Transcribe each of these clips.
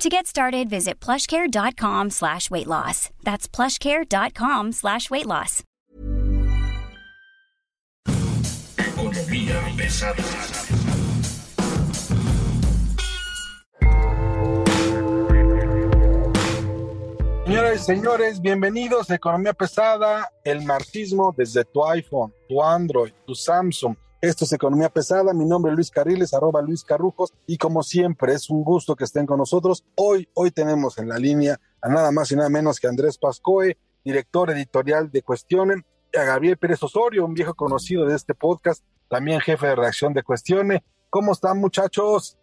To get started, visit plushcare.com slash weight loss. That's plushcare.com slash weight loss. Señoras señores, bienvenidos a Economía Pesada, el marxismo desde tu iPhone, tu Android, tu Samsung. Esto es Economía Pesada, mi nombre es Luis Carriles, arroba Luis Carrujos, y como siempre es un gusto que estén con nosotros. Hoy, hoy tenemos en la línea a nada más y nada menos que Andrés Pascoe, director editorial de Cuestionen, y a Gabriel Pérez Osorio, un viejo conocido de este podcast, también jefe de redacción de Cuestione. ¿Cómo están muchachos?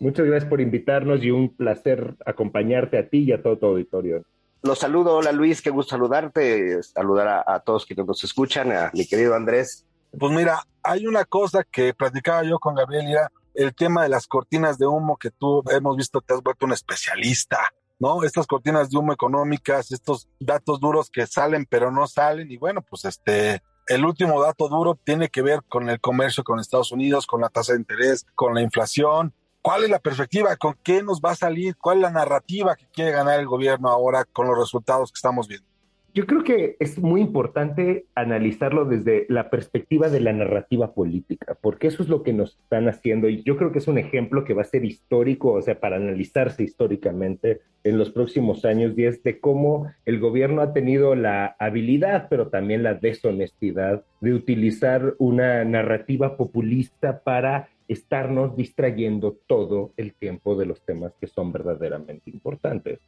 Muchas gracias por invitarnos y un placer acompañarte a ti y a todo tu auditorio. Los saludo, hola Luis, qué gusto saludarte, saludar a, a todos quienes nos escuchan, a mi querido Andrés. Pues mira, hay una cosa que platicaba yo con Gabriel, era el tema de las cortinas de humo que tú hemos visto, te has vuelto un especialista, ¿no? Estas cortinas de humo económicas, estos datos duros que salen pero no salen, y bueno, pues este, el último dato duro tiene que ver con el comercio con Estados Unidos, con la tasa de interés, con la inflación. ¿Cuál es la perspectiva? ¿Con qué nos va a salir? ¿Cuál es la narrativa que quiere ganar el gobierno ahora con los resultados que estamos viendo? Yo creo que es muy importante analizarlo desde la perspectiva de la narrativa política, porque eso es lo que nos están haciendo y yo creo que es un ejemplo que va a ser histórico, o sea, para analizarse históricamente en los próximos años y es de cómo el gobierno ha tenido la habilidad, pero también la deshonestidad de utilizar una narrativa populista para estarnos distrayendo todo el tiempo de los temas que son verdaderamente importantes.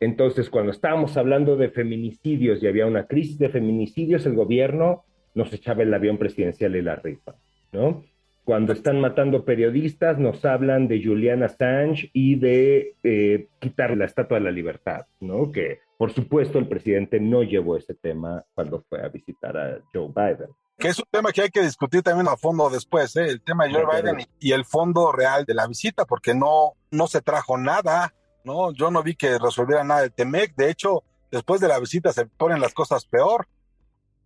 Entonces, cuando estábamos hablando de feminicidios y había una crisis de feminicidios, el gobierno nos echaba el avión presidencial y la rifa, ¿no? Cuando están matando periodistas, nos hablan de Julian Assange y de eh, quitar la Estatua de la Libertad, ¿no? Que, por supuesto, el presidente no llevó ese tema cuando fue a visitar a Joe Biden que es un tema que hay que discutir también a fondo después, ¿eh? el tema de Joe Biden y, el fondo real de la visita, porque no, no se trajo nada, ¿no? Yo no vi que resolviera nada el TEMEC, de hecho, después de la visita se ponen las cosas peor.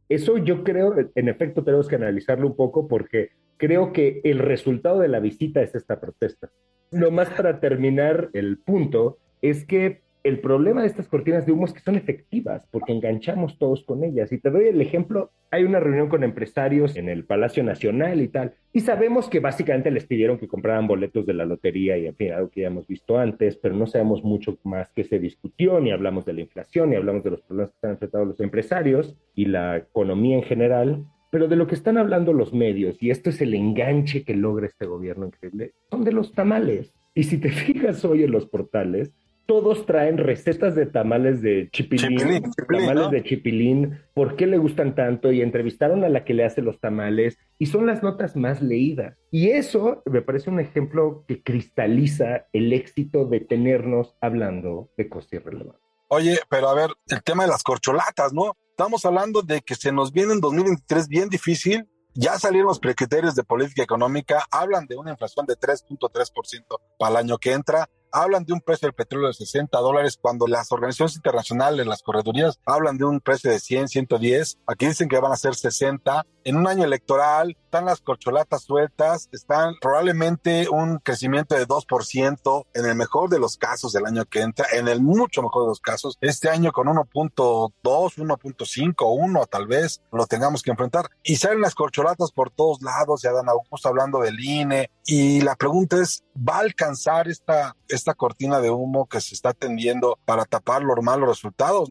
Eso yo creo, en efecto, tenemos que analizarlo un poco porque creo que el resultado de la visita es esta protesta. Lo más para terminar el punto es que el problema de estas cortinas de humo es que son efectivas porque enganchamos todos con ellas. Y te doy el ejemplo, hay una reunión con empresarios en el Palacio Nacional y tal, y sabemos que básicamente les pidieron que compraran boletos de la lotería y en fin, algo que ya hemos visto antes, pero no sabemos mucho más que se discutió, ni hablamos de la inflación, ni hablamos de los problemas que están enfrentados los empresarios y la economía en general. Pero de lo que están hablando los medios, y esto es el enganche que logra este gobierno increíble, son de los tamales. Y si te fijas hoy en los portales, todos traen recetas de tamales de chipilín, Chipilín, chipilín, tamales ¿no? de chipilín, por qué le gustan tanto y entrevistaron a la que le hace los tamales y son las notas más leídas. Y eso me parece un ejemplo que cristaliza el éxito de tenernos hablando de cosas irrelevantes. Oye, pero a ver, el tema de las corcholatas, ¿no? Estamos hablando de que se nos viene en 2023 bien difícil. Ya salieron los precriterios de política económica, hablan de una inflación de 3.3% para el año que entra, hablan de un precio del petróleo de 60 dólares cuando las organizaciones internacionales, las corredurías, hablan de un precio de 100, 110. Aquí dicen que van a ser 60. En un año electoral están las corcholatas sueltas, están probablemente un crecimiento de 2% en el mejor de los casos del año que entra, en el mucho mejor de los casos. Este año con 1.2, 1.5, 1 tal vez lo tengamos que enfrentar. Y salen las corcholatas por todos lados, ya Dan Augusto hablando del INE. Y la pregunta es, ¿va a alcanzar esta, esta cortina de humo que se está tendiendo para tapar los malos resultados?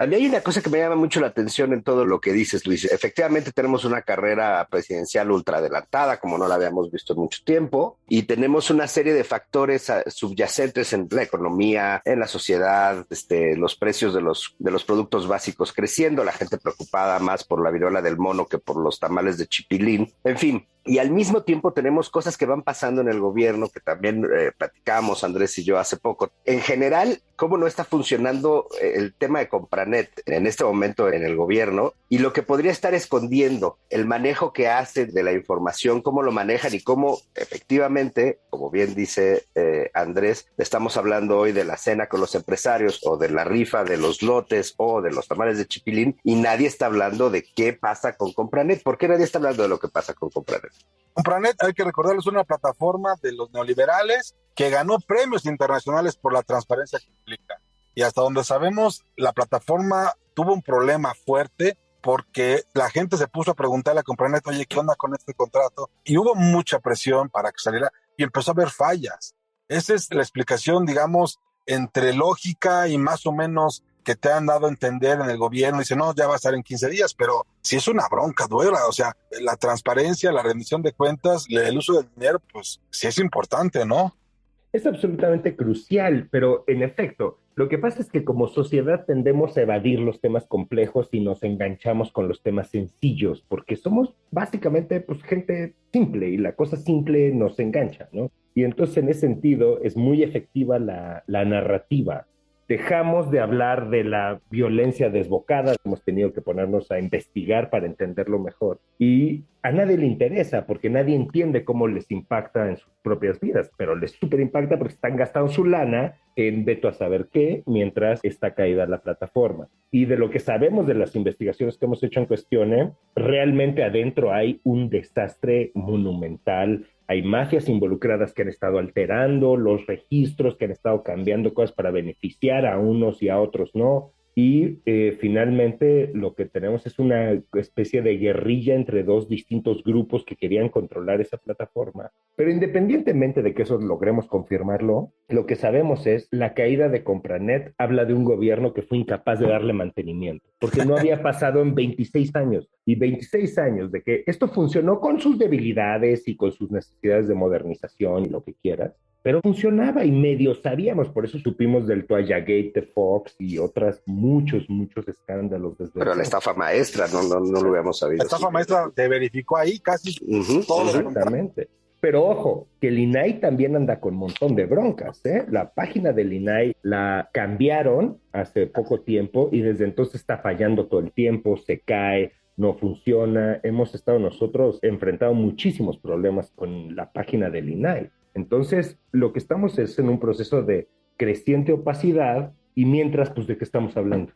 A mí hay una cosa que me llama mucho la atención en todo lo que dices, Luis. Efectivamente, tenemos una carrera presidencial ultra adelantada, como no la habíamos visto en mucho tiempo, y tenemos una serie de factores ah, subyacentes en la economía, en la sociedad, este, los precios de los, de los productos básicos creciendo, la gente preocupada más por la viruela del mono que por los tamales de chipilín. En fin, y al mismo tiempo tenemos cosas que van pasando en el gobierno que también eh, platicamos Andrés y yo hace poco. En general, cómo no está funcionando eh, el tema de Compranet en este momento en el gobierno y lo que podría estar escondiendo el manejo que hace de la información, cómo lo manejan y cómo efectivamente, como bien dice eh, Andrés, estamos hablando hoy de la cena con los empresarios o de la rifa de los lotes o de los tamales de chipilín y nadie está hablando de qué pasa con Compranet. ¿Por qué nadie está hablando de lo que pasa con Compranet? Compranet, hay que recordarles, una plataforma de los neoliberales que ganó premios internacionales por la transparencia que. Y hasta donde sabemos, la plataforma tuvo un problema fuerte porque la gente se puso a preguntarle a Compranet, oye, ¿qué onda con este contrato? Y hubo mucha presión para que saliera y empezó a haber fallas. Esa es la explicación, digamos, entre lógica y más o menos que te han dado a entender en el gobierno, dice, no, ya va a estar en 15 días, pero si es una bronca duela, o sea, la transparencia, la rendición de cuentas, el uso del dinero, pues sí es importante, ¿no? Es absolutamente crucial, pero en efecto, lo que pasa es que como sociedad tendemos a evadir los temas complejos y nos enganchamos con los temas sencillos, porque somos básicamente pues gente simple y la cosa simple nos engancha, ¿no? Y entonces en ese sentido es muy efectiva la, la narrativa dejamos de hablar de la violencia desbocada, hemos tenido que ponernos a investigar para entenderlo mejor. Y a nadie le interesa porque nadie entiende cómo les impacta en sus propias vidas, pero les súper impacta porque están gastando su lana en veto a saber qué mientras está caída la plataforma. Y de lo que sabemos de las investigaciones que hemos hecho en cuestión, realmente adentro hay un desastre monumental hay mafias involucradas que han estado alterando los registros, que han estado cambiando cosas para beneficiar a unos y a otros no. Y eh, finalmente lo que tenemos es una especie de guerrilla entre dos distintos grupos que querían controlar esa plataforma. Pero independientemente de que eso logremos confirmarlo, lo que sabemos es la caída de Compranet habla de un gobierno que fue incapaz de darle mantenimiento, porque no había pasado en 26 años. Y 26 años de que esto funcionó con sus debilidades y con sus necesidades de modernización y lo que quieras, pero funcionaba y medio sabíamos, por eso supimos del Gate de Fox y otras muchos, muchos escándalos. Desde pero la estafa maestra, no, no, no lo habíamos sabido. La estafa maestra te verificó ahí casi todo. Exactamente. Pero ojo, que el INAI también anda con un montón de broncas. ¿eh? La página del INAI la cambiaron hace poco tiempo y desde entonces está fallando todo el tiempo, se cae, no funciona. Hemos estado nosotros enfrentando muchísimos problemas con la página del INAI. Entonces, lo que estamos es en un proceso de creciente opacidad y mientras, pues, ¿de qué estamos hablando?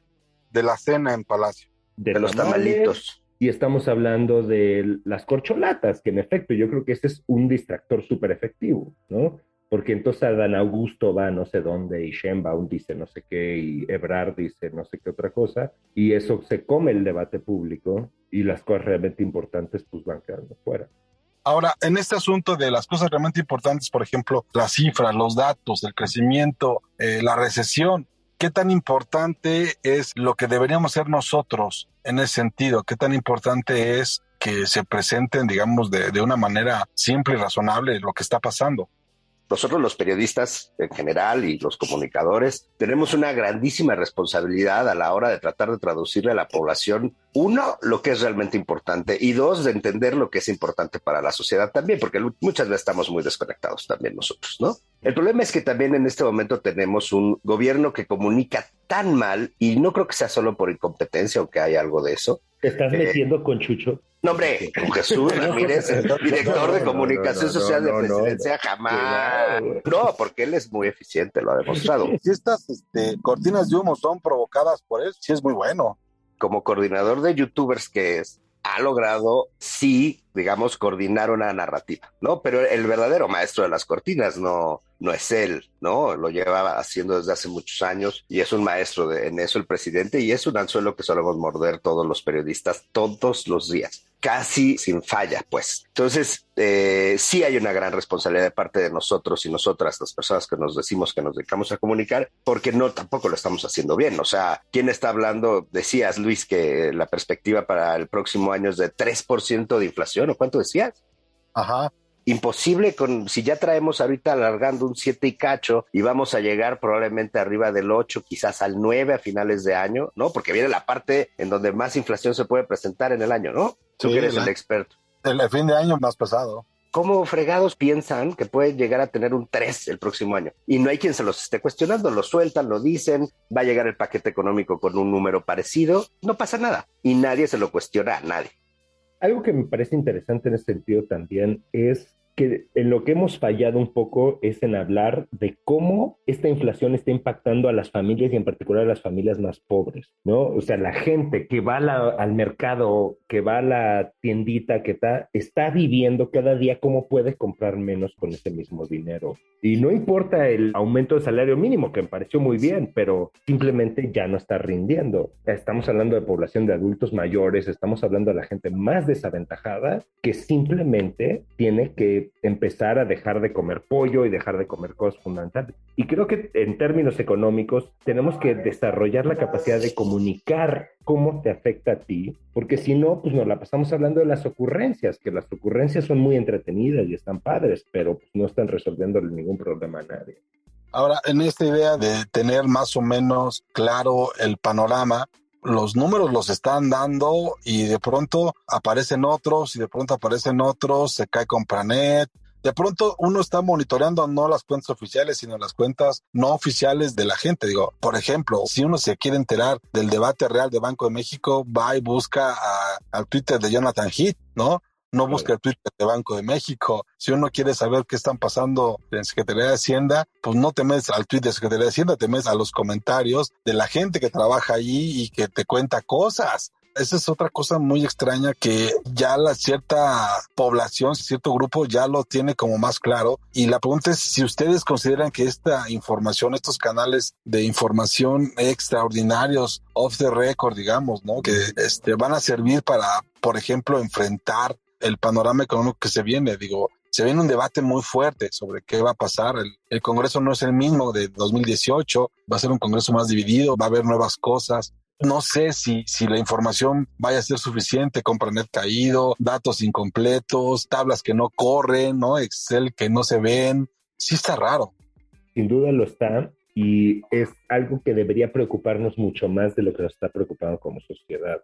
De la cena en Palacio. De, los tamalitos. Y estamos hablando de las corcholatas, que en efecto yo creo que este es un distractor súper efectivo, ¿no? Porque entonces Adán Augusto va no sé dónde y Sheinbaum dice no sé qué y Ebrard dice no sé qué otra cosa y eso se come el debate público y las cosas realmente importantes pues van quedando fuera. Ahora, en este asunto de las cosas realmente importantes, por ejemplo, las cifras, los datos, el crecimiento, eh, la recesión, ¿qué tan importante es lo que deberíamos ser nosotros en ese sentido? ¿Qué tan importante es que se presenten, digamos, de, de una manera simple y razonable lo que está pasando? Nosotros los periodistas en general y los comunicadores tenemos una grandísima responsabilidad a la hora de tratar de traducirle a la población, uno, lo que es realmente importante y dos, de entender lo que es importante para la sociedad también, porque muchas veces estamos muy desconectados también nosotros, ¿no? El problema es que también en este momento tenemos un gobierno que comunica tan mal y no creo que sea solo por incompetencia, aunque hay algo de eso, ¿Te estás eh, metiendo con Chucho? No, hombre, con Jesús Ramírez, director de comunicación social de presidencia, jamás. No, porque él es muy eficiente, lo ha demostrado. Si estas este, cortinas de humo son provocadas por él, sí es muy bueno. Como coordinador de youtubers que es, ha logrado, sí, digamos, coordinar una narrativa, ¿no? Pero el verdadero maestro de las cortinas no, no es él, ¿no? Lo lleva haciendo desde hace muchos años y es un maestro de, en eso el presidente y es un anzuelo que solemos morder todos los periodistas todos los días casi sin falla, pues. Entonces, eh, sí hay una gran responsabilidad de parte de nosotros y nosotras, las personas que nos decimos que nos dedicamos a comunicar, porque no tampoco lo estamos haciendo bien. O sea, ¿quién está hablando? Decías, Luis, que la perspectiva para el próximo año es de 3% de inflación, ¿o cuánto decías? Ajá imposible con si ya traemos ahorita alargando un 7 y cacho y vamos a llegar probablemente arriba del 8, quizás al 9 a finales de año, ¿no? Porque viene la parte en donde más inflación se puede presentar en el año, ¿no? Tú eres el experto. El, el fin de año más pesado. ¿Cómo fregados piensan que puede llegar a tener un 3 el próximo año? Y no hay quien se los esté cuestionando, lo sueltan, lo dicen, va a llegar el paquete económico con un número parecido, no pasa nada. Y nadie se lo cuestiona a nadie. Algo que me parece interesante en ese sentido también es que en lo que hemos fallado un poco es en hablar de cómo esta inflación está impactando a las familias y en particular a las familias más pobres, ¿no? O sea, la gente que va al mercado, que va a la tiendita, que está, está viviendo cada día cómo puede comprar menos con ese mismo dinero. Y no importa el aumento del salario mínimo, que me pareció muy bien, pero simplemente ya no está rindiendo. Estamos hablando de población de adultos mayores, estamos hablando de la gente más desaventajada que simplemente tiene que empezar a dejar de comer pollo y dejar de comer cosas fundamentales. Y creo que en términos económicos tenemos que desarrollar la capacidad de comunicar cómo te afecta a ti, porque si no, pues nos la pasamos hablando de las ocurrencias, que las ocurrencias son muy entretenidas y están padres, pero pues, no están resolviendo ningún problema a nadie. Ahora, en esta idea de tener más o menos claro el panorama, los números los están dando y de pronto aparecen otros y de pronto aparecen otros, se cae Compranet. De pronto uno está monitoreando no las cuentas oficiales, sino las cuentas no oficiales de la gente. Digo, por ejemplo, si uno se quiere enterar del debate real de Banco de México, va y busca al Twitter de Jonathan Heath, ¿no? No busca el Twitter de Banco de México. Si uno quiere saber qué están pasando en Secretaría de Hacienda, pues no te metes al Twitter de Secretaría de Hacienda, te metes a los comentarios de la gente que trabaja allí y que te cuenta cosas. Esa es otra cosa muy extraña que ya la cierta población, cierto grupo ya lo tiene como más claro. Y la pregunta es si ustedes consideran que esta información, estos canales de información extraordinarios, off the record, digamos, ¿no? Que este, van a servir para, por ejemplo, enfrentar el panorama económico que se viene. Digo, se viene un debate muy fuerte sobre qué va a pasar. El, Congreso no es el mismo de 2018, va a ser un Congreso más dividido, va a haber nuevas cosas. No sé si, si la información vaya a ser suficiente, compranet caído, datos incompletos, tablas que no corren, ¿no? Excel que no se ven. Sí está raro. Sin duda lo está y es algo que debería preocuparnos mucho más de lo que nos está preocupando como sociedad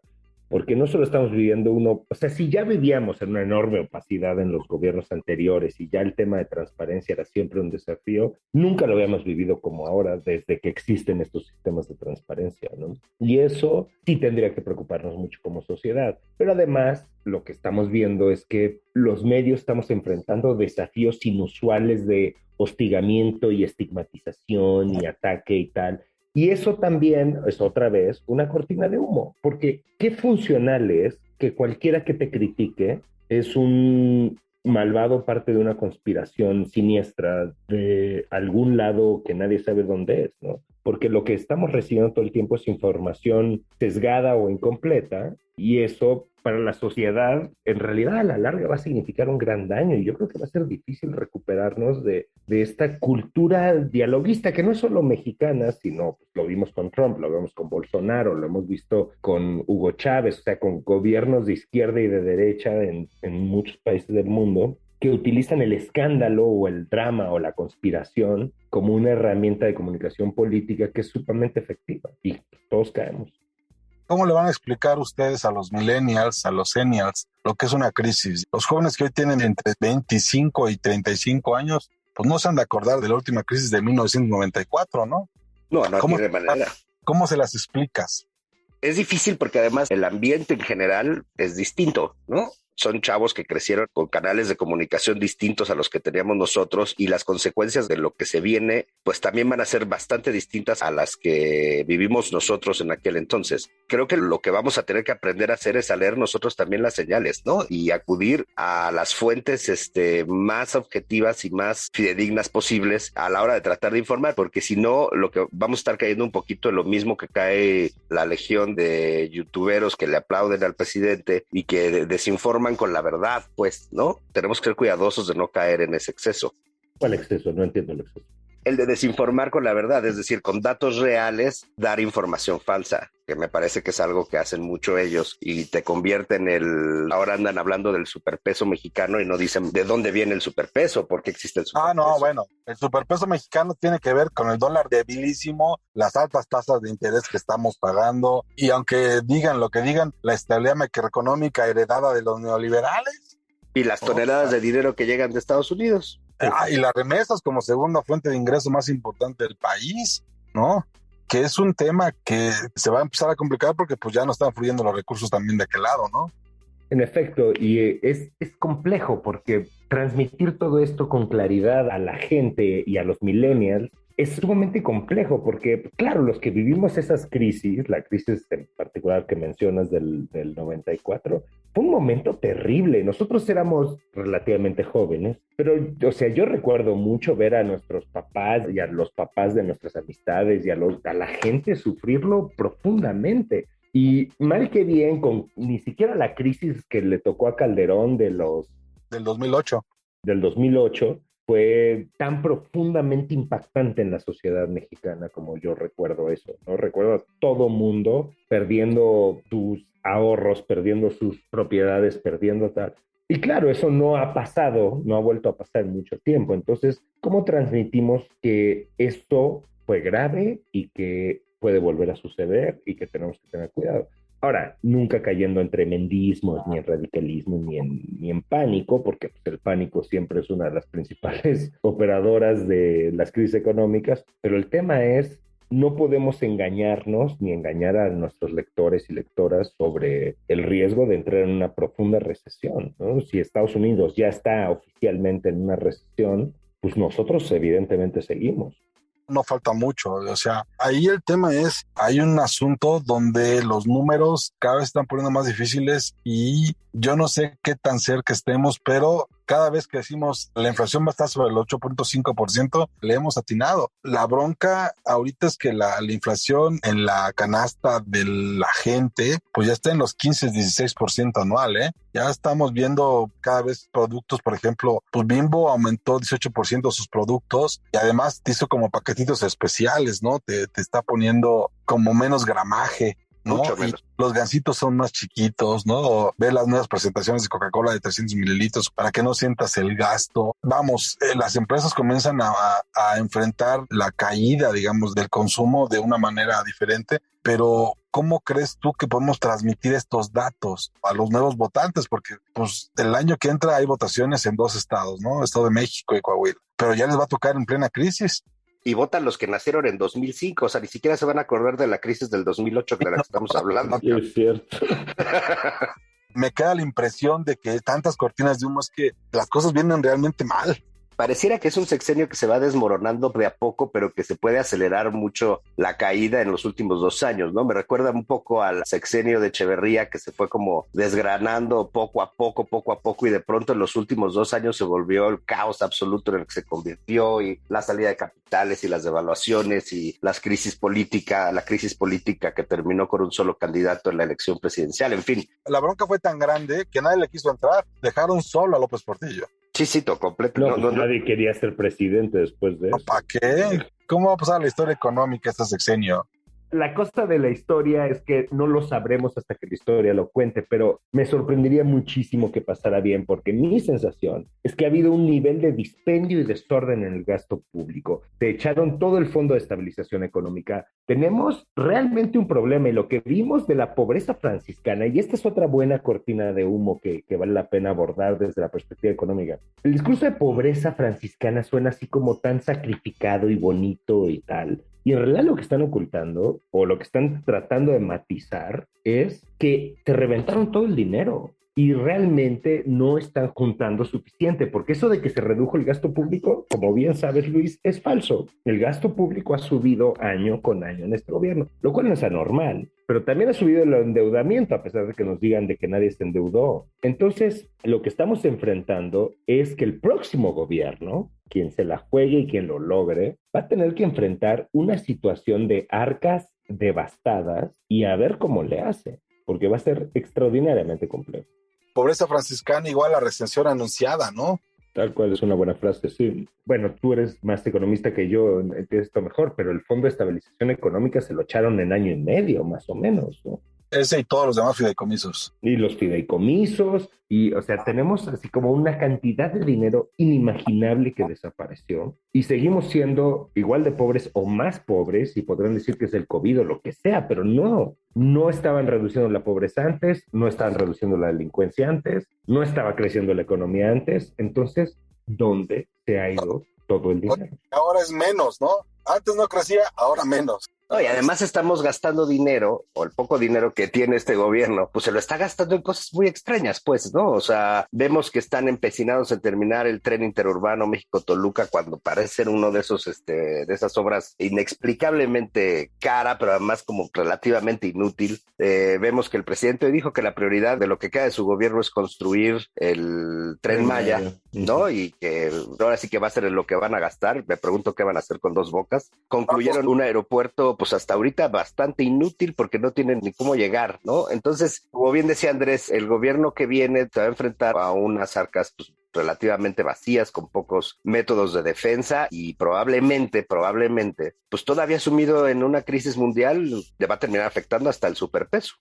porque no solo estamos viviendo uno, o sea, si ya vivíamos en una enorme opacidad en los gobiernos anteriores y ya el tema de transparencia era siempre un desafío, nunca lo habíamos vivido como ahora desde que existen estos sistemas de transparencia, ¿no? Y eso sí tendría que preocuparnos mucho como sociedad, pero además lo que estamos viendo es que los medios estamos enfrentando desafíos inusuales de hostigamiento y estigmatización y ataque y tal, y eso también es otra vez una cortina de humo, porque qué funcional es que cualquiera que te critique es un malvado parte de una conspiración siniestra de algún lado que nadie sabe dónde es, ¿no? Porque lo que estamos recibiendo todo el tiempo es información sesgada o incompleta y eso para la sociedad, en realidad a la larga va a significar un gran daño y yo creo que va a ser difícil recuperarnos de, de esta cultura dialoguista que no es solo mexicana, sino pues, lo vimos con Trump, lo vemos con Bolsonaro, lo hemos visto con Hugo Chávez, o sea, con gobiernos de izquierda y de derecha en, en muchos países del mundo que utilizan el escándalo o el drama o la conspiración como una herramienta de comunicación política que es sumamente efectiva y todos caemos. ¿Cómo le van a explicar ustedes a los millennials, a los seniors, lo que es una crisis? Los jóvenes que hoy tienen entre 25 y 35 años, pues no se han de acordar de la última crisis de 1994, ¿no? No, no ¿Cómo, tiene manera. ¿Cómo se las explicas? Es difícil porque además el ambiente en general es distinto, ¿no? Son chavos que crecieron con canales de comunicación distintos a los que teníamos nosotros y las consecuencias de lo que se viene, pues también van a ser bastante distintas a las que vivimos nosotros en aquel entonces. Creo que lo que vamos a tener que aprender a hacer es a leer nosotros también las señales, ¿no? Y acudir a las fuentes este, más objetivas y más fidedignas posibles a la hora de tratar de informar, porque si no, lo que vamos a estar cayendo un poquito en lo mismo que cae la legión de youtuberos que le aplauden al presidente y que desinforman con la verdad, pues, ¿no? Tenemos que ser cuidadosos de no caer en ese exceso. ¿Cuál exceso? No entiendo el exceso. El de desinformar con la verdad, es decir, con datos reales, dar información falsa, que me parece que es algo que hacen mucho ellos y te convierten en el. Ahora andan hablando del superpeso mexicano y no dicen de dónde viene el superpeso, por qué existe el superpeso. Ah, no, bueno, el superpeso mexicano tiene que ver con el dólar debilísimo, las altas tasas de interés que estamos pagando y aunque digan lo que digan, la estabilidad macroeconómica heredada de los neoliberales Y las toneladas de dinero que llegan de Estados Unidos. Ah, y las remesas como segunda fuente de ingreso más importante del país, ¿no? Que es un tema que se va a empezar a complicar porque pues ya no están fluyendo los recursos también de aquel lado, ¿no? En efecto, y eh, es, es complejo porque transmitir todo esto con claridad a la gente y a los millennials es sumamente complejo porque, claro, los que vivimos esas crisis, la crisis en particular que mencionas del, del 94, fue un momento terrible. Nosotros éramos relativamente jóvenes, pero, o sea, yo recuerdo mucho ver a nuestros papás y a los papás de nuestras amistades y a, los, a la gente sufrirlo profundamente. Y mal que bien, con ni siquiera la crisis que le tocó a Calderón de los... Del 2008. Del 2008, fue tan profundamente impactante en la sociedad mexicana como yo recuerdo eso, ¿no? Recuerdo a todo mundo perdiendo sus ahorros, perdiendo sus propiedades, perdiendo tal. Y claro, eso no ha pasado, no ha vuelto a pasar en mucho tiempo. Entonces, ¿cómo transmitimos que esto fue grave y que puede volver a suceder y que tenemos que tener cuidado? Ahora, nunca cayendo en tremendismos, ni en radicalismo, ni en, ni en pánico, porque pues, el pánico siempre es una de las principales operadoras de las crisis económicas, pero el tema es, no podemos engañarnos ni engañar a nuestros lectores y lectoras sobre el riesgo de entrar en una profunda recesión. ¿no? Si Estados Unidos ya está oficialmente en una recesión, pues nosotros evidentemente seguimos no falta mucho. O sea, ahí el tema es, hay un asunto donde los números cada vez están poniendo más difíciles y yo no sé qué tan cerca estemos, pero cada vez que decimos la inflación va a estar sobre el 8.5%, le hemos atinado. La bronca ahorita es que la, inflación en la canasta de la gente, pues ya está en los 15, 16% anual, ¿eh? Ya estamos viendo cada vez productos, por ejemplo, pues Bimbo aumentó 18% sus productos y además te hizo como paquetitos especiales, ¿no? Te, te está poniendo como menos gramaje. ¿No? los gansitos son más chiquitos, ¿no? ve las nuevas presentaciones de Coca-Cola de 300 mililitros para que no sientas el gasto. Vamos, eh, las empresas comienzan a, a enfrentar la caída, digamos, del consumo de una manera diferente, pero ¿cómo crees tú que podemos transmitir estos datos a los nuevos votantes? Porque pues el año que entra hay votaciones en dos estados, ¿no? Estado de México y Coahuila, pero ya les va a tocar en plena crisis y votan los que nacieron en 2005, o sea, ni siquiera se van a acordar de la crisis del 2008 de la que estamos hablando. Es cierto. Me queda la impresión de que tantas cortinas de humo es que las cosas vienen realmente mal pareciera que es un sexenio que se va desmoronando de a poco, pero que se puede acelerar mucho la caída en los últimos dos años, ¿no? Me recuerda un poco al sexenio de Echeverría que se fue como desgranando poco a poco, poco a poco, y de pronto en los últimos dos años se volvió el caos absoluto en el que se convirtió y la salida de capitales y las devaluaciones y las crisis política, la crisis política que terminó con un solo candidato en la elección presidencial, en fin. La bronca fue tan grande que nadie le quiso entrar, dejaron solo a López Portillo. Sí, sí, completo. No, no, nadie quería ser presidente después de eso. ¿Para qué? ¿Cómo va a pasar la historia económica este sexenio? La cosa de la historia es que no lo sabremos hasta que la historia lo cuente, pero me sorprendería muchísimo que pasara bien, porque mi sensación es que ha habido un nivel de dispendio y desorden en el gasto público. Se echaron todo el fondo de estabilización económica. Tenemos realmente un problema y lo que vimos de la pobreza franciscana, y esta es otra buena cortina de humo que, que vale la pena abordar desde la perspectiva económica. El discurso de pobreza franciscana suena así como tan sacrificado y bonito y tal. Y en realidad lo que están ocultando o lo que están tratando de matizar es que te reventaron todo el dinero y realmente no están juntando suficiente, porque eso de que se redujo el gasto público, como bien sabes Luis, es falso. El gasto público ha subido año con año en este gobierno, lo cual no es anormal, pero también ha subido el endeudamiento, a pesar de que nos digan de que nadie se endeudó. Entonces, lo que estamos enfrentando es que el próximo gobierno, quien se la juegue y quien lo logre, va a tener que enfrentar una situación de arcas devastadas y a ver cómo le hace, porque va a ser extraordinariamente complejo pobreza franciscana igual a recensión anunciada, ¿no? Tal cual es una buena frase, sí. Bueno, tú eres más economista que yo, entiendes esto mejor, pero el Fondo de Estabilización Económica se lo echaron en año y medio, más o menos, ¿no? Ese y todos los demás fideicomisos. Y los fideicomisos, y o sea, tenemos así como una cantidad de dinero inimaginable que desapareció y seguimos siendo igual de pobres o más pobres y podrán decir que es el COVID o lo que sea, pero no, no estaban reduciendo la pobreza antes, no estaban reduciendo la delincuencia antes, no estaba creciendo la economía antes, entonces, ¿dónde se ha ido todo el dinero? Ahora es menos, ¿no? Antes no crecía, ahora menos. No, y además estamos gastando dinero, o el poco dinero que tiene este gobierno, pues se lo está gastando en cosas muy extrañas, pues, ¿no? O sea, vemos que están empecinados en terminar el tren interurbano México-Toluca cuando parece ser uno de esos, este, de esas obras inexplicablemente cara, pero además como relativamente inútil. Eh, vemos que el presidente dijo que la prioridad de lo que queda de su gobierno es construir el tren Maya, ¿no? Y que ahora sí que va a ser lo que van a gastar. Me pregunto qué van a hacer con dos bocas. Concluyeron un aeropuerto pues hasta ahorita bastante inútil porque no tienen ni cómo llegar, ¿no? Entonces, como bien decía Andrés, el gobierno que viene se va a enfrentar a unas arcas pues, relativamente vacías, con pocos métodos de defensa y probablemente, probablemente, pues todavía sumido en una crisis mundial, le va a terminar afectando hasta el superpeso.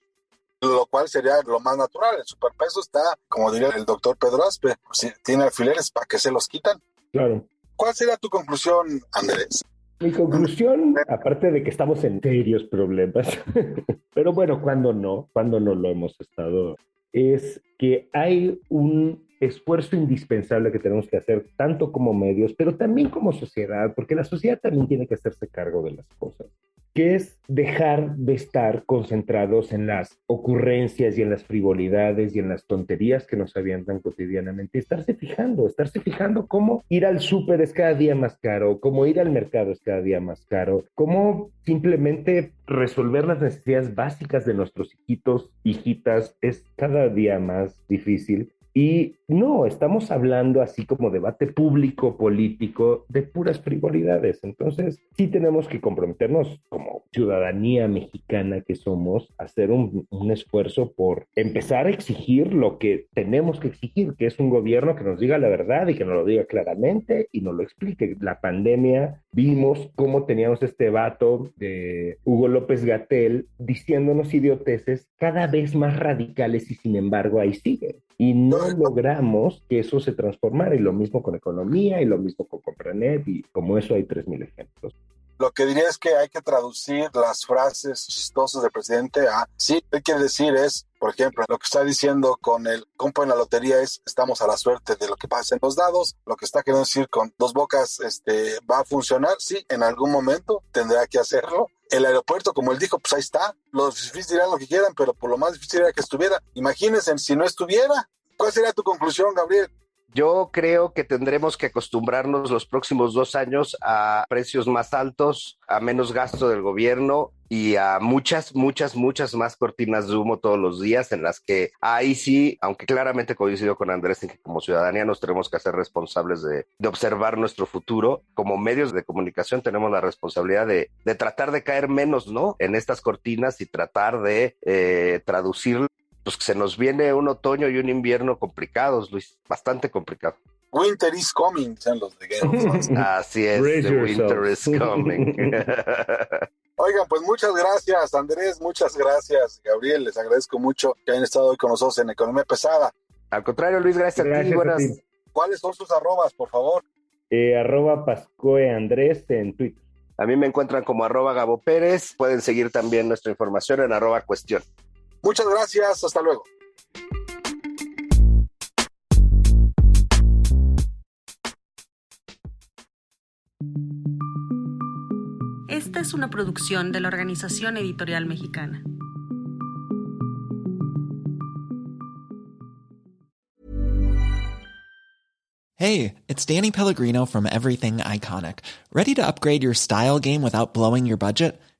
Lo cual sería lo más natural. El superpeso está, como diría el doctor Pedro Aspe, si tiene alfileres, ¿para qué se los quitan? Claro. ¿Cuál sería tu conclusión, Andrés? Mi conclusión, aparte de que estamos en serios problemas, pero bueno, cuando no, cuando no lo hemos estado, es que hay un esfuerzo indispensable que tenemos que hacer, tanto como medios, pero también como sociedad, porque la sociedad también tiene que hacerse cargo de las cosas que es dejar de estar concentrados en las ocurrencias y en las frivolidades y en las tonterías que nos avientan cotidianamente, estarse fijando, estarse fijando cómo ir al súper es cada día más caro, cómo ir al mercado es cada día más caro, cómo simplemente resolver las necesidades básicas de nuestros hijitos, hijitas, es cada día más difícil y no, estamos hablando así como debate público, político, de puras frivolidades. Entonces, sí tenemos que comprometernos como ciudadanía mexicana que somos, hacer un, un, esfuerzo por empezar a exigir lo que tenemos que exigir, que es un gobierno que nos diga la verdad y que nos lo diga claramente y nos lo explique. La pandemia, vimos cómo teníamos este vato de Hugo López Gatel diciéndonos idioteces cada vez más radicales y sin embargo ahí sigue y no logramos que eso se transformara. Y lo mismo con economía y lo mismo con Compranet y como eso hay 3.000 ejemplos. Lo que diría es que hay que traducir las frases chistosas del presidente a, sí, ¿qué quiere decir? Es, por ejemplo, lo que está diciendo con el compo en la lotería es, estamos a la suerte de lo que pasa en los dados. Lo que está queriendo decir con dos bocas, este, va a funcionar, sí, en algún momento tendrá que hacerlo. El aeropuerto, como él dijo, pues ahí está. Los difíciles dirán lo que quieran, pero por lo más difícil era que estuviera. Imagínense si no estuviera. ¿Cuál sería tu conclusión, Gabriel? Yo creo que tendremos que acostumbrarnos los próximos dos años a precios más altos, a menos gasto del gobierno y a muchas, muchas, muchas más cortinas de humo todos los días en las que ahí sí, aunque claramente coincido con Andrés en que como ciudadanía nos tenemos que hacer responsables de, de observar nuestro futuro, como medios de comunicación tenemos la responsabilidad de, de tratar de caer menos, ¿no? En estas cortinas y tratar de eh, traducir pues se nos viene un otoño y un invierno complicados, Luis, bastante complicado. Winter is coming, sean los de Así es, the winter is coming. Oigan, pues muchas gracias, Andrés, muchas gracias, Gabriel, les agradezco mucho que hayan estado hoy con nosotros en Economía Pesada. Al contrario, Luis, gracias, a ti. Buenas. ¿Cuáles son sus arrobas, por favor? Eh, arroba Pascoe Andrés en Twitter. A mí me encuentran como arroba Gabo Pérez. Pueden seguir también nuestra información en arroba cuestión. Muchas gracias, hasta luego. Esta es una producción de la Organización Editorial Mexicana. Hey, it's Danny Pellegrino from Everything Iconic. Ready to upgrade your style game without blowing your budget?